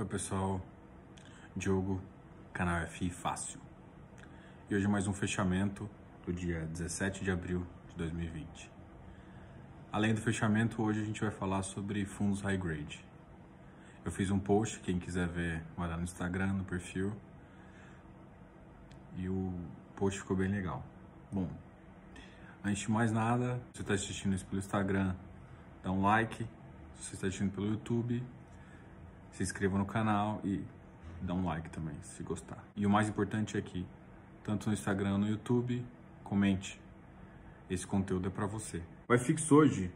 Oi pessoal, Diogo, canal FI Fácil. E hoje mais um fechamento do dia 17 de abril de 2020. Além do fechamento, hoje a gente vai falar sobre fundos high grade. Eu fiz um post, quem quiser ver, vai lá no Instagram, no perfil. E o post ficou bem legal. Bom, antes de mais nada, se você está assistindo isso pelo Instagram, dá um like. Se você está assistindo pelo YouTube, se inscreva no canal e dá um like também, se gostar. E o mais importante é que, tanto no Instagram no YouTube, comente. Esse conteúdo é para você. O iFix hoje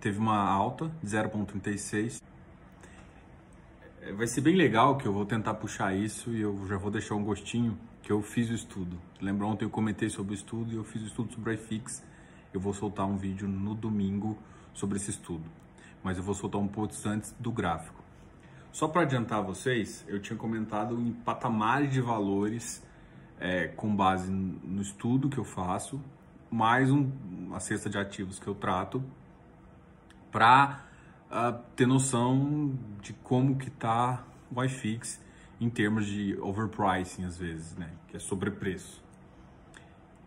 teve uma alta de 0,36. É, vai ser bem legal que eu vou tentar puxar isso e eu já vou deixar um gostinho que eu fiz o estudo. Lembra ontem eu comentei sobre o estudo e eu fiz o estudo sobre o iFix. Eu vou soltar um vídeo no domingo sobre esse estudo. Mas eu vou soltar um pouco antes do gráfico. Só para adiantar vocês, eu tinha comentado em patamares de valores é, com base no estudo que eu faço, mais um, uma cesta de ativos que eu trato, para uh, ah, ter noção de como que está o iFix em termos de overpricing às vezes, né? Que é sobrepreço.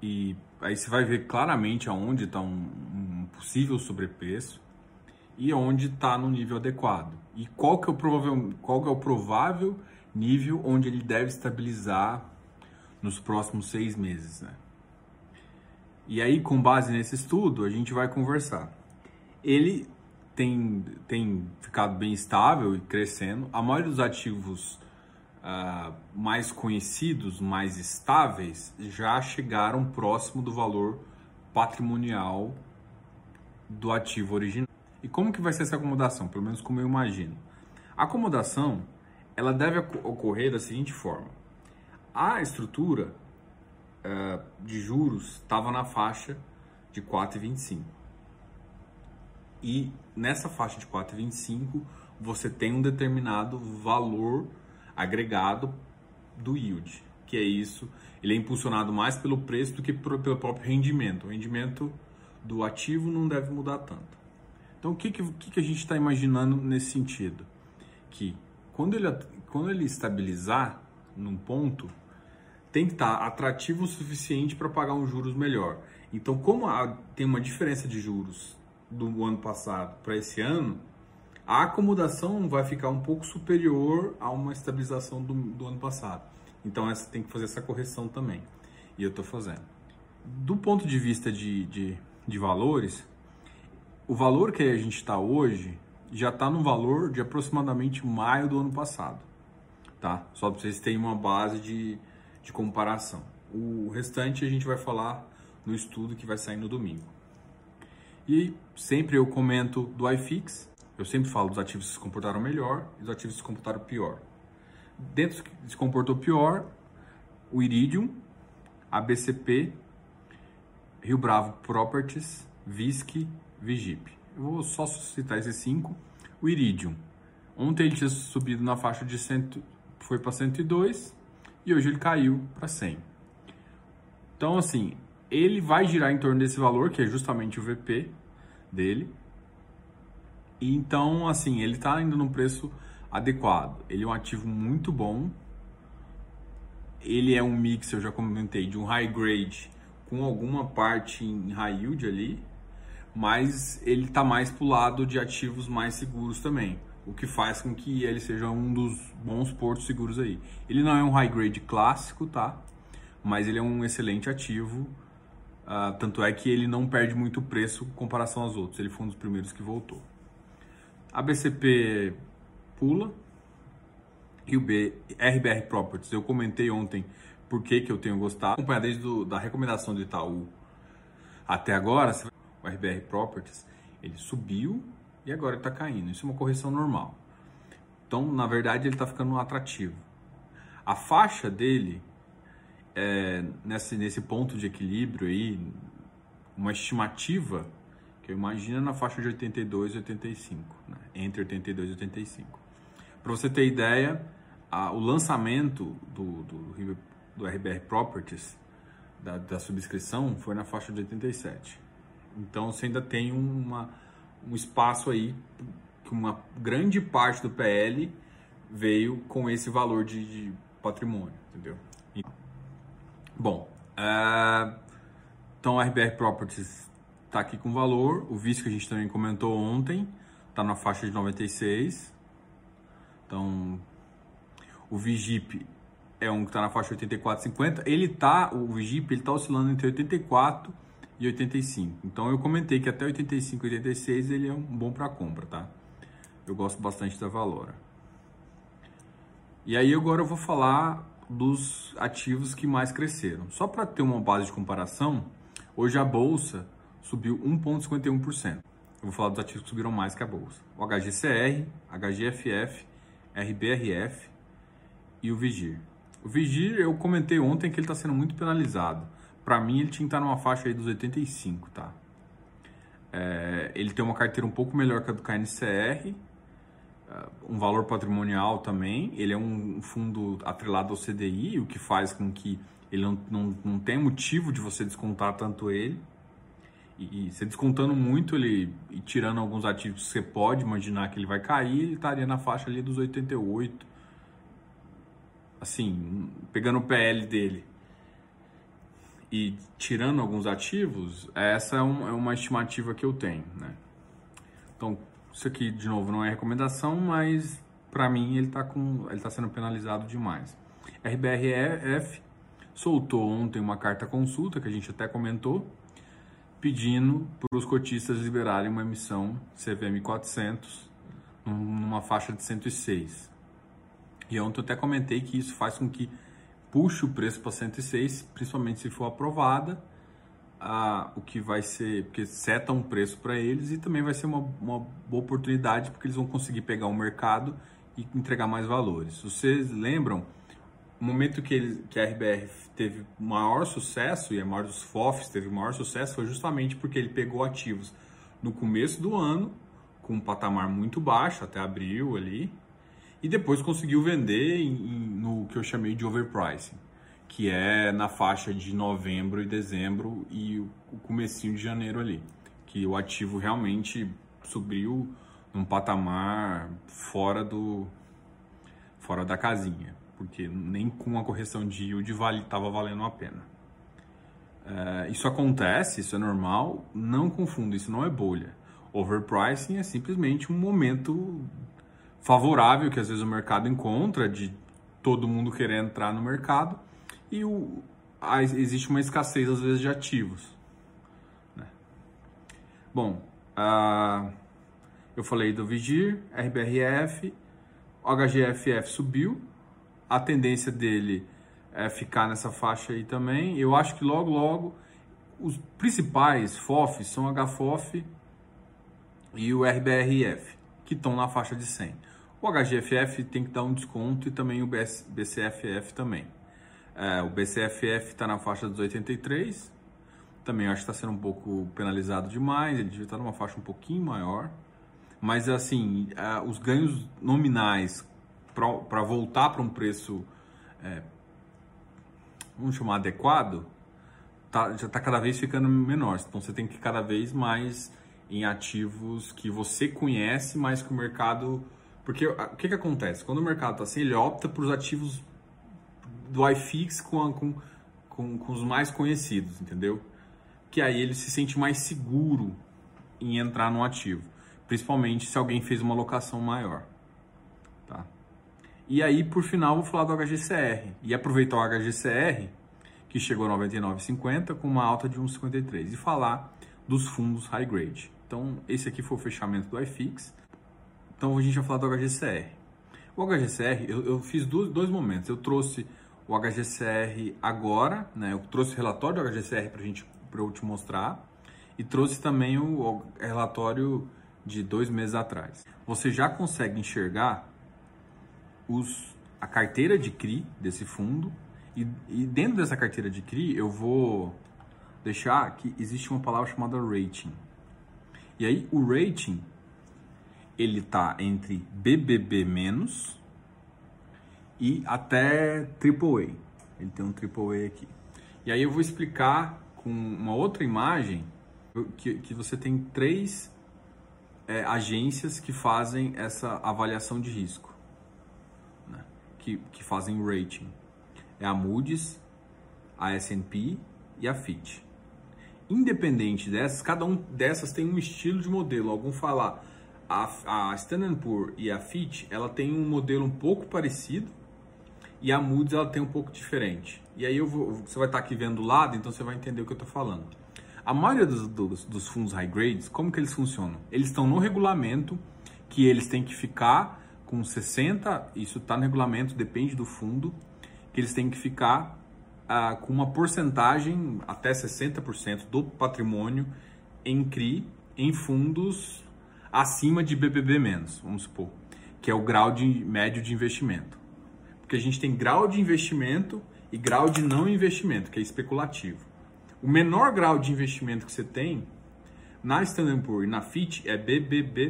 E aí você vai ver claramente aonde está um, um possível sobrepreço e onde está no nível adequado. E qual que, é o provável, qual que é o provável nível onde ele deve estabilizar nos próximos seis meses. Né? E aí, com base nesse estudo, a gente vai conversar. Ele tem, tem ficado bem estável e crescendo. A maioria dos ativos uh, mais conhecidos, mais estáveis, já chegaram próximo do valor patrimonial do ativo original. E como que vai ser essa acomodação? Pelo menos como eu imagino. A acomodação, ela deve ocorrer da seguinte forma. A estrutura uh, de juros estava na faixa de 4,25. E nessa faixa de 4,25 você tem um determinado valor agregado do yield, que é isso. Ele é impulsionado mais pelo preço do que pelo próprio rendimento. O rendimento do ativo não deve mudar tanto. Então, o que, que, que a gente está imaginando nesse sentido? Que quando ele, quando ele estabilizar num ponto, tem que estar tá atrativo o suficiente para pagar um juros melhor. Então, como há, tem uma diferença de juros do ano passado para esse ano, a acomodação vai ficar um pouco superior a uma estabilização do, do ano passado. Então, essa tem que fazer essa correção também. E eu estou fazendo. Do ponto de vista de, de, de valores, o valor que a gente está hoje já está no valor de aproximadamente maio do ano passado, tá? Só para vocês terem uma base de, de comparação. O restante a gente vai falar no estudo que vai sair no domingo. E sempre eu comento do iFix, eu sempre falo dos ativos que se comportaram melhor e dos ativos que se comportaram pior. Dentro que se comportou pior, o Iridium, ABCP, Rio Bravo Properties, Visc Vigip. Eu vou só citar esses cinco. O Iridium. Ontem ele tinha subido na faixa de 100, foi para 102 e hoje ele caiu para 100. Então, assim, ele vai girar em torno desse valor, que é justamente o VP dele. E então, assim, ele está indo num preço adequado. Ele é um ativo muito bom. Ele é um mix, eu já comentei, de um high grade com alguma parte em high yield ali mas ele está mais para o lado de ativos mais seguros também, o que faz com que ele seja um dos bons portos seguros aí. Ele não é um high grade clássico, tá? Mas ele é um excelente ativo, uh, tanto é que ele não perde muito preço em comparação aos outros, ele foi um dos primeiros que voltou. A BCP pula, e o B, RBR Properties, eu comentei ontem por que, que eu tenho gostado. Acompanhar desde do, da recomendação do Itaú até agora, o RBR Properties, ele subiu e agora está caindo. Isso é uma correção normal. Então, na verdade, ele está ficando atrativo. A faixa dele, é, nesse, nesse ponto de equilíbrio aí, uma estimativa que eu imagino é na faixa de 82 e 85, né? entre 82 e 85. Para você ter ideia, a, o lançamento do, do, do RBR Properties, da, da subscrição, foi na faixa de 87. Então você ainda tem uma, um espaço aí que uma grande parte do PL veio com esse valor de, de patrimônio, entendeu? E, bom, é, então a RBR Properties está aqui com valor, o vice que a gente também comentou ontem está na faixa de 96, então o Vigip é um que está na faixa 84,50, ele tá, o Vigip ele está oscilando entre 84 e 85, então eu comentei que até 85 e 86 ele é um bom para compra, tá? Eu gosto bastante da Valora. E aí agora eu vou falar dos ativos que mais cresceram. Só para ter uma base de comparação, hoje a bolsa subiu 1,51%. Eu vou falar dos ativos que subiram mais que a bolsa. O HGCR, HGFF, RBRF e o Vigir. O Vigir, eu comentei ontem que ele está sendo muito penalizado. Para mim, ele tinha que estar numa faixa aí dos 85, tá? É, ele tem uma carteira um pouco melhor que a do KNCR, uh, um valor patrimonial também. Ele é um fundo atrelado ao CDI, o que faz com que ele não, não, não tenha motivo de você descontar tanto ele. E, e você descontando muito ele e tirando alguns ativos que você pode imaginar que ele vai cair, ele estaria na faixa ali dos 88. Assim, pegando o PL dele e tirando alguns ativos, essa é, um, é uma estimativa que eu tenho, né? Então, isso aqui, de novo, não é recomendação, mas para mim ele está tá sendo penalizado demais. RBRF soltou ontem uma carta consulta, que a gente até comentou, pedindo para os cotistas liberarem uma emissão CVM 400 numa faixa de 106. E ontem eu até comentei que isso faz com que puxe o preço para 106, principalmente se for aprovada a, o que vai ser, porque seta um preço para eles e também vai ser uma, uma boa oportunidade porque eles vão conseguir pegar o mercado e entregar mais valores. Vocês lembram, o momento que, eles, que a RBR teve maior sucesso e a maior dos FOFs teve maior sucesso foi justamente porque ele pegou ativos no começo do ano com um patamar muito baixo, até abril ali, e depois conseguiu vender em, no que eu chamei de overpricing que é na faixa de novembro e dezembro e o comecinho de janeiro ali, que o ativo realmente subiu num patamar fora do fora da casinha, porque nem com a correção de yield vale estava valendo a pena. É, isso acontece, isso é normal, não confunda, isso não é bolha. Overpricing é simplesmente um momento favorável que às vezes o mercado encontra de todo mundo querer entrar no mercado e o, a, existe uma escassez às vezes de ativos. Né? Bom, uh, eu falei do Vigir, RBRF, HGFF subiu, a tendência dele é ficar nessa faixa aí também. Eu acho que logo, logo, os principais FOFs são HFOF e o RBRF, que estão na faixa de 100. O HGFF tem que dar um desconto e também o BC, BCFF também. É, o BCFF está na faixa dos 83, também acho que está sendo um pouco penalizado demais, ele devia estar numa faixa um pouquinho maior. Mas assim, é, os ganhos nominais para voltar para um preço, é, vamos chamar adequado, tá, já está cada vez ficando menor. Então você tem que ir cada vez mais em ativos que você conhece, mas que o mercado. Porque o que, que acontece? Quando o mercado está assim, ele opta por os ativos do iFix com, com, com, com os mais conhecidos, entendeu? Que aí ele se sente mais seguro em entrar no ativo, principalmente se alguém fez uma locação maior. Tá? E aí, por final, vou falar do HGCR. E aproveitar o HGCR, que chegou a 99,50 com uma alta de 1,53. E falar dos fundos high grade. Então, esse aqui foi o fechamento do iFix. Então, a gente vai falar do HGCR. O HGCR, eu, eu fiz dois, dois momentos. Eu trouxe o HGCR agora, né? Eu trouxe o relatório do HGCR para gente, para eu te mostrar e trouxe também o relatório de dois meses atrás. Você já consegue enxergar os, a carteira de CRI desse fundo e, e dentro dessa carteira de CRI eu vou deixar que existe uma palavra chamada rating. E aí o rating ele tá entre BBB e até AAA. Ele tem um AAA aqui. E aí eu vou explicar com uma outra imagem que, que você tem três é, agências que fazem essa avaliação de risco. que, que fazem rating. É a Moody's, a S&P e a Fitch. Independente dessas, cada um dessas tem um estilo de modelo. Algum falar a, a Standard Poor's e a Fitch, ela tem um modelo um pouco parecido e a Moody's ela tem um pouco diferente. E aí eu vou, você vai estar aqui vendo do lado, então você vai entender o que eu estou falando. A maioria dos, dos, dos, fundos high grades, como que eles funcionam? Eles estão no regulamento que eles têm que ficar com 60, isso está no regulamento, depende do fundo, que eles têm que ficar ah, com uma porcentagem até 60% do patrimônio em CRI em fundos acima de BBB vamos supor, que é o grau de médio de investimento. Porque a gente tem grau de investimento e grau de não investimento, que é especulativo. O menor grau de investimento que você tem na Standard Poor's e na Fitch é BBB.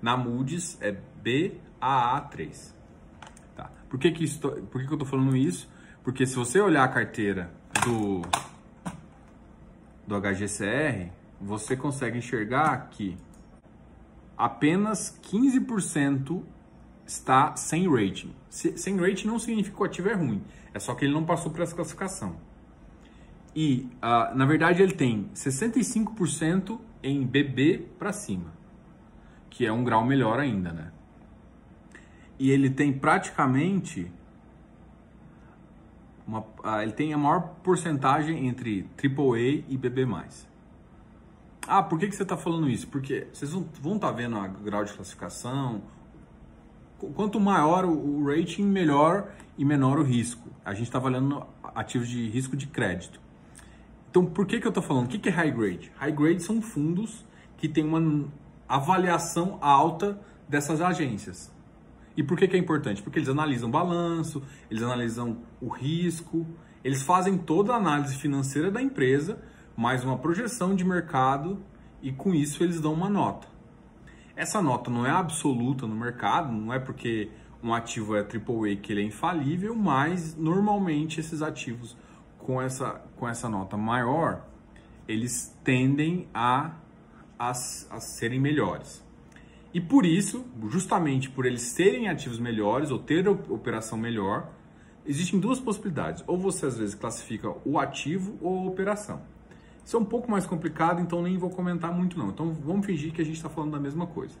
Na Moody's é BAA3. Tá. Por que que, isso, por que que eu estou falando isso? Porque se você olhar a carteira do do HGCR, você consegue enxergar que apenas 15% está sem rating. Sem rating não significa que o ativo é ruim, é só que ele não passou por essa classificação. E, uh, na verdade, ele tem 65% em BB para cima, que é um grau melhor ainda, né? E ele tem praticamente uma, uh, ele tem a maior porcentagem entre AAA e BB+. Ah, por que, que você está falando isso? Porque vocês vão estar tá vendo o grau de classificação. Quanto maior o rating, melhor e menor o risco. A gente está avaliando ativos de risco de crédito. Então, por que, que eu estou falando? O que, que é high grade? High grade são fundos que têm uma avaliação alta dessas agências. E por que, que é importante? Porque eles analisam balanço, eles analisam o risco, eles fazem toda a análise financeira da empresa mais uma projeção de mercado e com isso eles dão uma nota. Essa nota não é absoluta no mercado, não é porque um ativo é AAA que ele é infalível, mas normalmente esses ativos com essa, com essa nota maior, eles tendem a, a, a serem melhores. E por isso, justamente por eles serem ativos melhores ou ter operação melhor, existem duas possibilidades. Ou você às vezes classifica o ativo ou a operação. Isso é um pouco mais complicado, então nem vou comentar muito não. Então vamos fingir que a gente está falando da mesma coisa.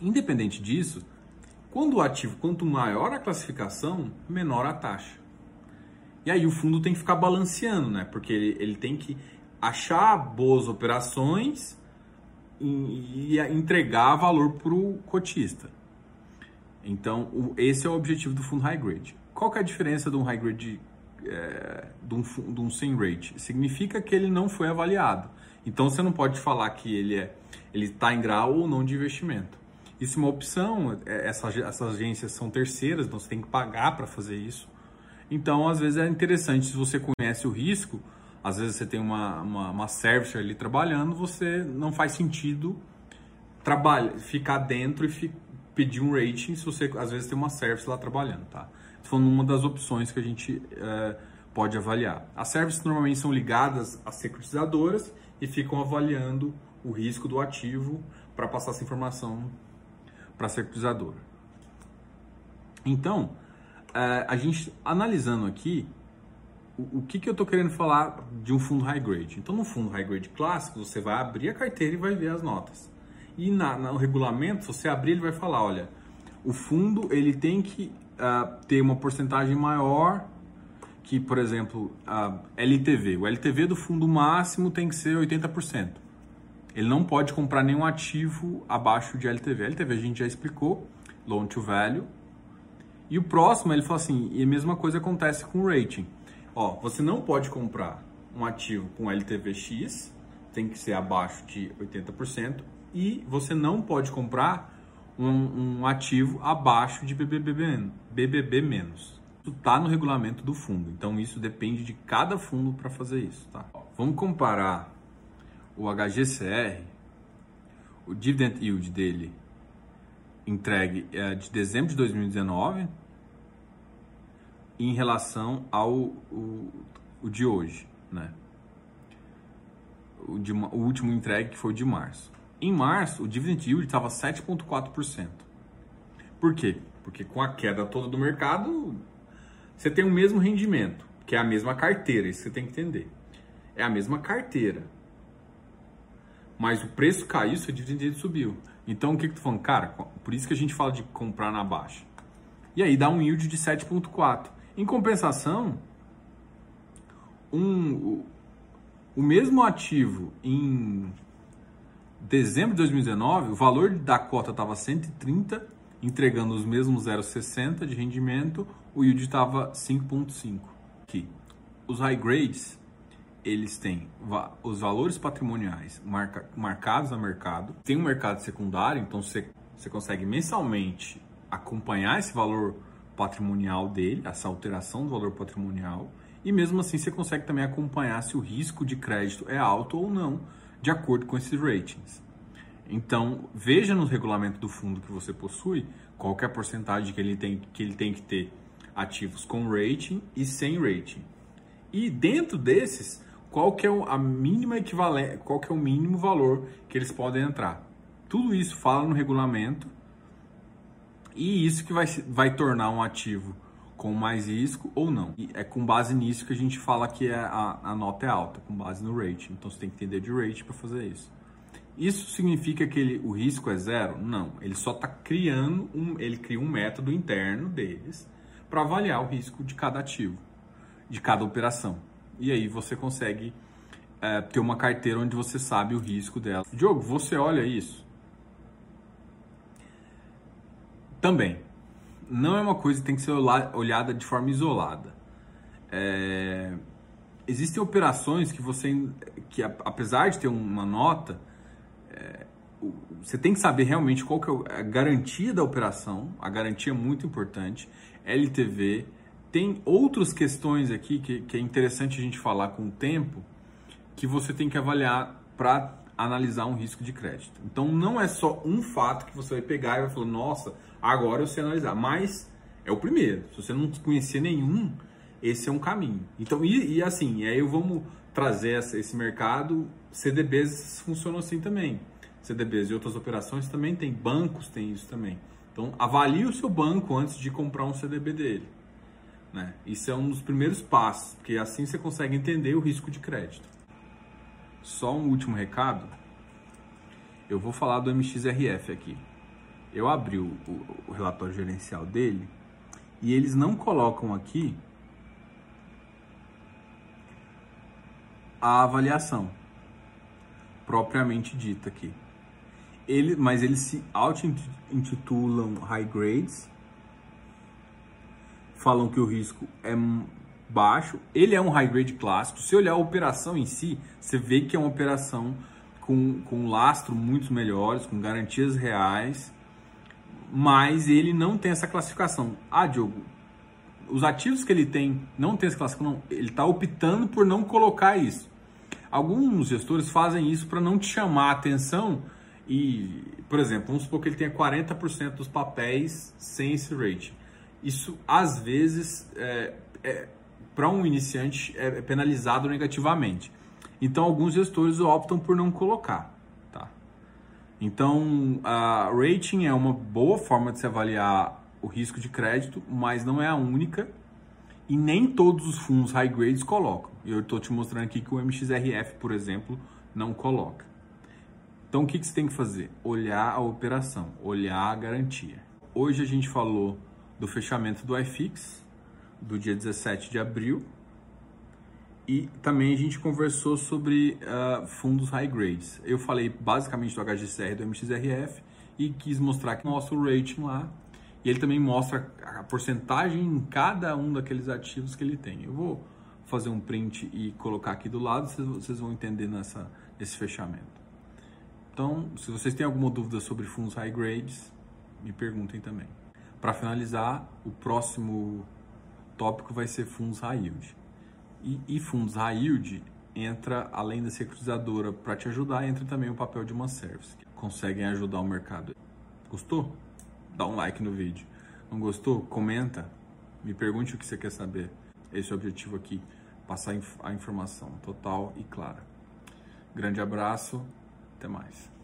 Independente disso, quando o ativo, quanto maior a classificação, menor a taxa. E aí o fundo tem que ficar balanceando, né? Porque ele, ele tem que achar boas operações e, e entregar valor para o cotista. Então, o, esse é o objetivo do fundo high grade. Qual que é a diferença de um high grade é, de, um, de um SIM rate, significa que ele não foi avaliado. Então você não pode falar que ele é ele está em grau ou não de investimento. Isso é uma opção, é, essas, agências são terceiras, então você tem que pagar para fazer isso. Então, às vezes é interessante, se você conhece o risco, às vezes você tem uma, uma, uma service ali trabalhando, você não faz sentido trabalhar, ficar dentro e fi, pedir um rating se você às vezes tem uma service lá trabalhando, tá? Falando uma das opções que a gente é, pode avaliar. As services normalmente são ligadas às securitizadoras e ficam avaliando o risco do ativo para passar essa informação para a securitizadora. Então, é, a gente analisando aqui, o, o que, que eu estou querendo falar de um fundo high grade? Então, no fundo high grade clássico, você vai abrir a carteira e vai ver as notas. E na, no regulamento, se você abrir, ele vai falar, olha, o fundo ele tem que uh, ter uma porcentagem maior que, por exemplo, a LTV. O LTV do fundo máximo tem que ser 80%. Ele não pode comprar nenhum ativo abaixo de LTV. LTV a gente já explicou, loan to value. E o próximo, ele falou assim, e a mesma coisa acontece com o rating. Ó, você não pode comprar um ativo com LTV X, tem que ser abaixo de 80%, e você não pode comprar um, um ativo abaixo de BBB, menos. Isso está no regulamento do fundo, então isso depende de cada fundo para fazer isso. Tá? Vamos comparar o HGCR, o dividend yield dele entregue é de dezembro de 2019 em relação ao o, o de hoje, né? O, de, o último entregue que foi o de março. Em março, o dividend yield estava 7,4%. Por quê? Porque com a queda toda do mercado, você tem o mesmo rendimento, que é a mesma carteira, isso você tem que entender. É a mesma carteira. Mas o preço caiu, seu dividendo subiu. Então o que, que tu falando? Cara, por isso que a gente fala de comprar na baixa. E aí dá um yield de 7,4. Em compensação, um, o mesmo ativo em dezembro de 2019, o valor da cota estava 130, entregando os mesmos 0,60 de rendimento, o yield estava 5,5. Aqui, os high grades, eles têm os valores patrimoniais marca, marcados a mercado, tem um mercado secundário, então você, você consegue mensalmente acompanhar esse valor patrimonial dele, essa alteração do valor patrimonial, e mesmo assim você consegue também acompanhar se o risco de crédito é alto ou não, de acordo com esses ratings. Então, veja no regulamento do fundo que você possui qual é a porcentagem que ele tem que, ele tem que ter ativos com rating e sem rating. E dentro desses, qual que é a mínima equivalente, qual que é o mínimo valor que eles podem entrar. Tudo isso fala no regulamento e isso que vai, vai tornar um ativo com mais risco ou não. E é com base nisso que a gente fala que é a, a nota é alta, com base no rating. Então você tem que entender de rating para fazer isso. Isso significa que ele, o risco é zero? Não. Ele só está criando um, ele cria um método interno deles para avaliar o risco de cada ativo, de cada operação. E aí você consegue é, ter uma carteira onde você sabe o risco dela. Diogo, você olha isso? Também não é uma coisa que tem que ser olhada de forma isolada. É, existem operações que você, que apesar de ter uma nota, é, você tem que saber realmente qual que é a garantia da operação. A garantia é muito importante. LTV. Tem outras questões aqui que, que é interessante a gente falar com o tempo que você tem que avaliar para analisar um risco de crédito. Então não é só um fato que você vai pegar e vai falar, nossa, Agora sei analisar, mas é o primeiro. Se você não conhecer nenhum, esse é um caminho. Então, e, e assim, aí vamos trazer essa, esse mercado. CDBs funcionam assim também. CDBs e outras operações também tem, bancos tem isso também. Então, avalie o seu banco antes de comprar um CDB dele. Né? Isso é um dos primeiros passos, porque assim você consegue entender o risco de crédito. Só um último recado. Eu vou falar do MXRF aqui eu abri o, o, o relatório gerencial dele e eles não colocam aqui a avaliação propriamente dita aqui. Ele, mas eles se auto-intitulam high grades, falam que o risco é baixo. Ele é um high grade clássico. Se olhar a operação em si, você vê que é uma operação com, com lastro muito melhores, com garantias reais mas ele não tem essa classificação. Ah, Diogo, os ativos que ele tem não tem essa classificação, não. ele está optando por não colocar isso. Alguns gestores fazem isso para não te chamar a atenção e, por exemplo, vamos supor que ele tenha 40% dos papéis sem esse rating. Isso, às vezes, é, é, para um iniciante, é penalizado negativamente. Então, alguns gestores optam por não colocar. Então, a rating é uma boa forma de se avaliar o risco de crédito, mas não é a única e nem todos os fundos high grades colocam. Eu estou te mostrando aqui que o MXRF, por exemplo, não coloca. Então, o que, que você tem que fazer? Olhar a operação, olhar a garantia. Hoje a gente falou do fechamento do iFix, do dia 17 de abril, e também a gente conversou sobre uh, fundos high grades. Eu falei basicamente do HGCR do MXRF e quis mostrar que mostra o rating lá. E ele também mostra a porcentagem em cada um daqueles ativos que ele tem. Eu vou fazer um print e colocar aqui do lado, vocês vão entender nessa, nesse fechamento. Então, se vocês têm alguma dúvida sobre fundos high grades, me perguntem também. Para finalizar, o próximo tópico vai ser fundos high yield. E, e fundos high yield entra, além da securitizadora para te ajudar, entra também o papel de uma service, que conseguem ajudar o mercado. Gostou? Dá um like no vídeo. Não gostou? Comenta. Me pergunte o que você quer saber. Esse é o objetivo aqui, passar a informação total e clara. Grande abraço, até mais.